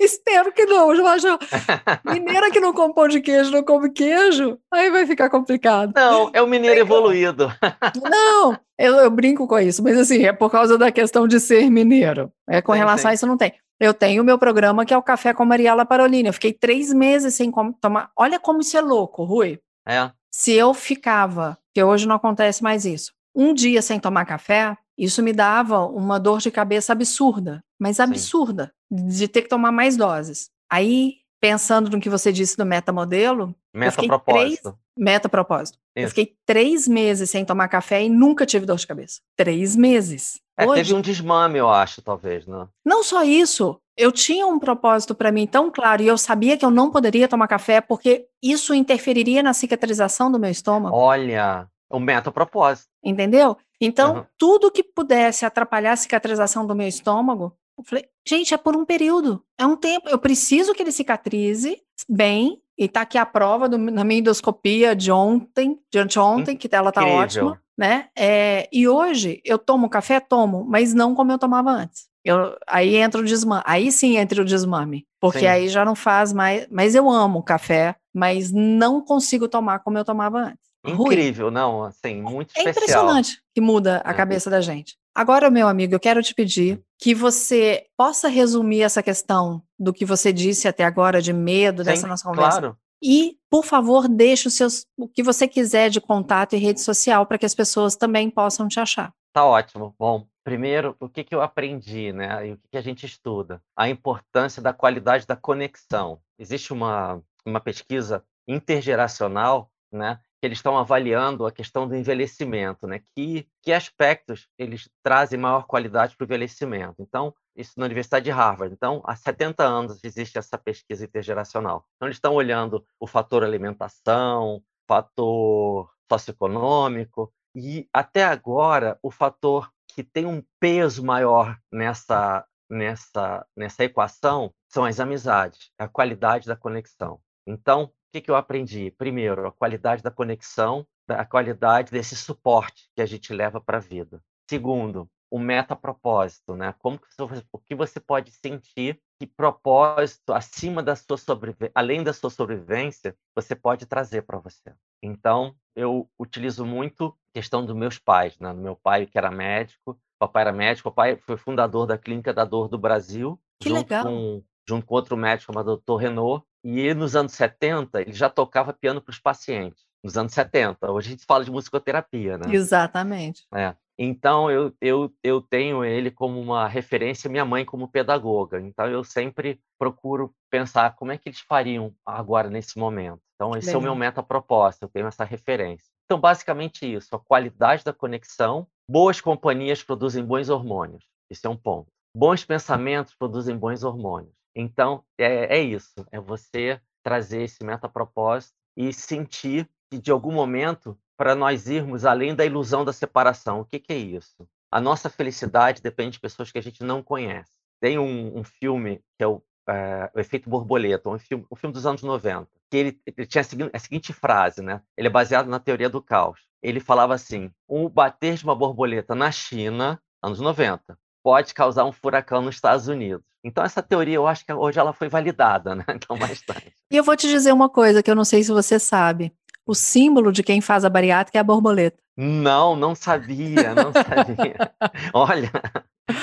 Espero que não, João. [laughs] Mineira que não de queijo, não come queijo, aí vai ficar complicado. Não, é o mineiro evoluído. [laughs] Não, eu, eu, brinco com isso, mas assim, é por causa da questão de ser mineiro. É, com sim, relação sim. a isso, não tem. Eu tenho o meu programa que é o Café com Mariela Parolini. Eu fiquei três meses sem tomar. Olha como isso é louco, Rui. É. Se eu ficava, que hoje não acontece mais isso, um dia sem tomar café, isso me dava uma dor de cabeça absurda, mas absurda, Sim. de ter que tomar mais doses. Aí, pensando no que você disse do metamodelo, meta-propósito. Meta-propósito. Eu fiquei três meses sem tomar café e nunca tive dor de cabeça. Três meses. É, Hoje, teve um desmame, eu acho, talvez, né? Não só isso. Eu tinha um propósito para mim tão claro e eu sabia que eu não poderia tomar café porque isso interferiria na cicatrização do meu estômago. Olha, o meta-propósito. Entendeu? Então, uhum. tudo que pudesse atrapalhar a cicatrização do meu estômago, eu falei, gente, é por um período, é um tempo. Eu preciso que ele cicatrize bem. E tá aqui a prova do, na minha endoscopia de ontem, de anteontem, que ela tá Incrível. ótima, né? É, e hoje eu tomo café, tomo, mas não como eu tomava antes. Eu, aí entra o desmame, aí sim entra o desmame, porque sim. aí já não faz mais. Mas eu amo café, mas não consigo tomar como eu tomava antes. Incrível, Rui. não, assim, muito é especial. É impressionante que muda a cabeça da gente. Agora, meu amigo, eu quero te pedir que você possa resumir essa questão do que você disse até agora de medo Sim, dessa nossa conversa. Claro. E, por favor, deixe os seus, o que você quiser de contato e rede social para que as pessoas também possam te achar. Tá ótimo. Bom, primeiro, o que, que eu aprendi, né? E o que, que a gente estuda? A importância da qualidade da conexão. Existe uma, uma pesquisa intergeracional, né? Que eles estão avaliando a questão do envelhecimento, né? Que, que aspectos eles trazem maior qualidade para o envelhecimento. Então, isso na Universidade de Harvard. Então, há 70 anos existe essa pesquisa intergeracional. Então, eles estão olhando o fator alimentação, fator socioeconômico, e até agora o fator que tem um peso maior nessa, nessa, nessa equação são as amizades, a qualidade da conexão. Então, que, que eu aprendi? Primeiro, a qualidade da conexão, a qualidade desse suporte que a gente leva para a vida. Segundo, o meta-propósito, né? Como que você, o que você pode sentir que propósito acima da sua sobrevivência, além da sua sobrevivência, você pode trazer para você. Então, eu utilizo muito a questão dos meus pais, né? Do meu pai que era médico, papai era médico, papai foi fundador da Clínica da Dor do Brasil, que junto legal. com junto com outro médico chamado Dr. Renault, e nos anos 70 ele já tocava piano para os pacientes. Nos anos 70. Hoje a gente fala de musicoterapia, né? Exatamente. É. Então eu, eu, eu tenho ele como uma referência, minha mãe como pedagoga. Então eu sempre procuro pensar como é que eles fariam agora nesse momento. Então esse Bem. é o meu meta proposta, eu tenho essa referência. Então basicamente isso, a qualidade da conexão, boas companhias produzem bons hormônios. Esse é um ponto. Bons pensamentos produzem bons hormônios. Então, é, é isso. É você trazer esse metapropósito e sentir que, de algum momento, para nós irmos além da ilusão da separação. O que, que é isso? A nossa felicidade depende de pessoas que a gente não conhece. Tem um, um filme que é o, é, o Efeito Borboleta, um filme, um filme dos anos 90, que ele, ele tinha a seguinte, a seguinte frase, né? Ele é baseado na teoria do caos. Ele falava assim: o bater de uma borboleta na China, anos 90, pode causar um furacão nos Estados Unidos. Então, essa teoria, eu acho que hoje ela foi validada, né? [laughs] Então, bastante. E eu vou te dizer uma coisa que eu não sei se você sabe. O símbolo de quem faz a bariátrica é a borboleta. Não, não sabia, não sabia. [laughs] Olha,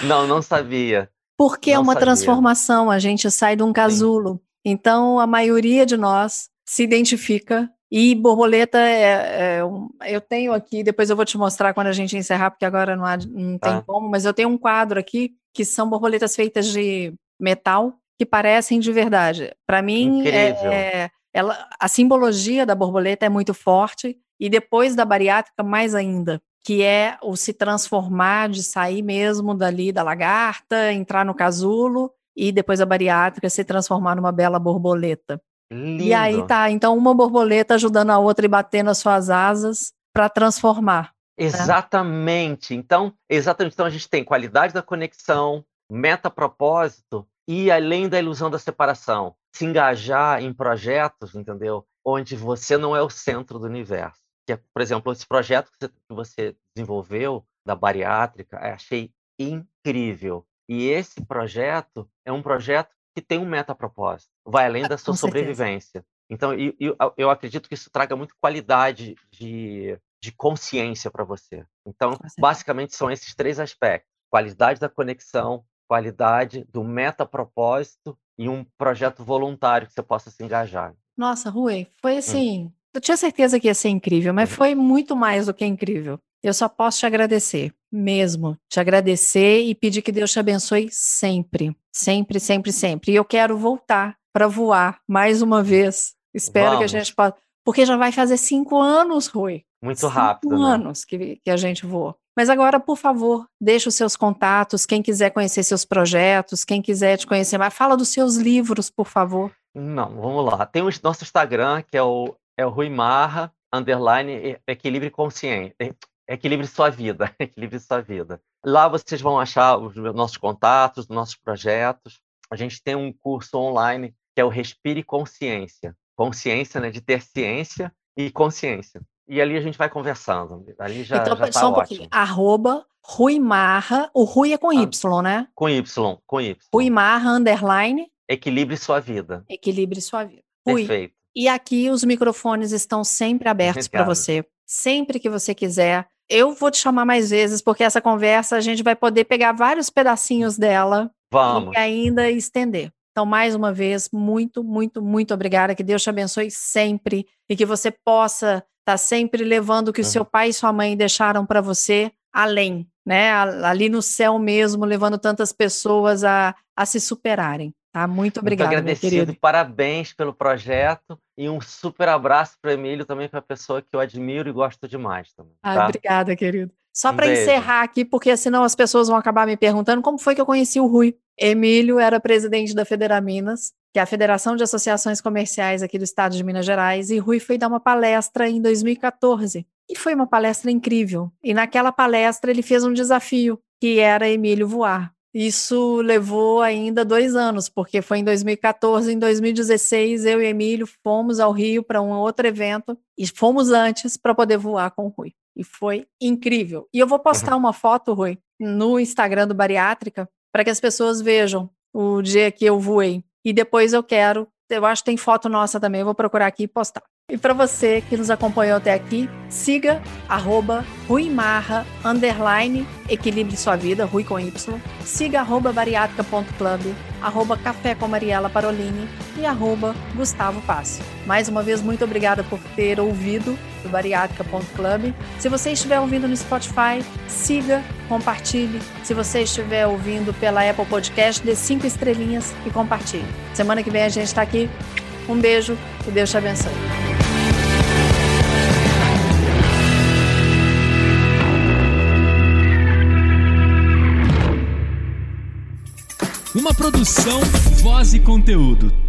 não, não sabia. Porque é Não uma sabia. transformação, a gente sai de um casulo. Então, a maioria de nós se identifica. E borboleta é, é um- eu tenho aqui, depois eu vou te mostrar quando a gente encerrar, porque agora não, há- não tem Tá. como, mas eu tenho um quadro aqui que são borboletas feitas de metal que parecem de verdade. Para mim, é- Incrível. é- ela, a simbologia da borboleta é muito forte, e depois da bariátrica, mais ainda, que é o se transformar, de sair mesmo dali da lagarta, entrar no casulo, e depois a bariátrica se transformar numa bela borboleta. Lindo. E aí tá, então uma borboleta ajudando a outra e batendo as suas asas para transformar. Exatamente. Então, exatamente. Então a gente tem qualidade da conexão, meta-propósito e além da ilusão da separação, se engajar em projetos, entendeu? Onde você não é o centro do universo. Que é, por exemplo, esse projeto que você, desenvolveu da bariátrica, eu achei incrível. E esse projeto é um projeto que tem um meta-propósito, vai além da sua com certeza. sobrevivência. Então, e- e eu, eu acredito que isso traga muito qualidade de, de consciência para você. Então, certeza. basicamente, são esses três aspectos: qualidade da conexão, qualidade do meta-propósito e um projeto voluntário que você possa se engajar. Nossa, Rui, foi assim. Eu tinha certeza que ia ser incrível, mas Uhum. foi muito mais do que incrível. Eu só posso te agradecer, mesmo. Te agradecer e pedir que Deus te abençoe sempre. Sempre, sempre, sempre. E eu quero voltar para voar mais uma vez. Espero que a Vamos. gente possa. Porque já vai fazer cinco anos, Rui. Muito Cinco rápido, né? anos que, que a gente voa. Mas agora, por favor, deixa os seus contatos, quem quiser conhecer seus projetos, quem quiser te conhecer mais, fala dos seus livros, por favor. Não, vamos lá. Tem o nosso Instagram, que é o, é o Rui Marra, underline, equilíbrio consciente. Equilibre sua vida, [laughs] equilibre sua vida. Lá vocês vão achar os nossos contatos, nossos projetos. A gente tem um curso online que é o Respire Consciência. Consciência, né, de ter ciência e consciência. E ali a gente vai conversando. Ali já, então, já tá só um pouquinho. ótimo. Arroba Rui Marra. O Rui é com Ah. Y, né? Com Y, com Y. Rui Marra, underline, Equilibre sua vida. equilibre sua vida. Rui, Perfeito. e aqui os microfones estão sempre abertos para você. Sempre que você quiser. Eu vou te chamar mais vezes, porque essa conversa a gente vai poder pegar vários pedacinhos dela Vamos. e ainda estender. Então, mais uma vez, muito, muito, muito obrigada. Que Deus te abençoe sempre e que você possa estar sempre levando o que o Uhum. seu pai e sua mãe deixaram para você além, né? Ali no céu mesmo, levando tantas pessoas a, a se superarem. Tá? Muito Muito obrigada, meu agradecido, querido. parabéns pelo projeto e um super abraço para Emílio também, que é uma pessoa que eu admiro e gosto demais também. Ah, tá? obrigada, querido. Só Um para encerrar aqui, porque senão as pessoas vão acabar me perguntando como foi que eu conheci o Rui. Emílio era presidente da Federaminas, que é a Federação de Associações Comerciais aqui do estado de Minas Gerais, e Rui foi dar uma palestra em 2014. E foi uma palestra incrível. E naquela palestra ele fez um desafio, que era Emílio voar. Isso levou ainda dois anos, porque foi em 2014, em 2016, eu e Emílio fomos ao Rio para um outro evento e fomos antes para poder voar com o Rui. E foi incrível. E eu vou postar uma foto, Rui, no Instagram do Bariátrica, para que as pessoas vejam o dia que eu voei. E depois eu quero, eu acho que tem foto nossa também, eu vou procurar aqui e postar. E para você que nos acompanhou até aqui, siga arroba Ruimarra, underline, equilibre sua vida, Rui com Y. Siga arroba bariátrica.club, arroba café com Mariela Parolini e arroba Gustavo Passo. Mais uma vez, muito obrigada por ter ouvido do bariátrica.club. Se você estiver ouvindo no Spotify, siga, compartilhe. Se você estiver ouvindo pela Apple Podcast, dê cinco estrelinhas e compartilhe. Semana que vem a gente está aqui. Um beijo e Deus te abençoe. Uma produção, voz e conteúdo.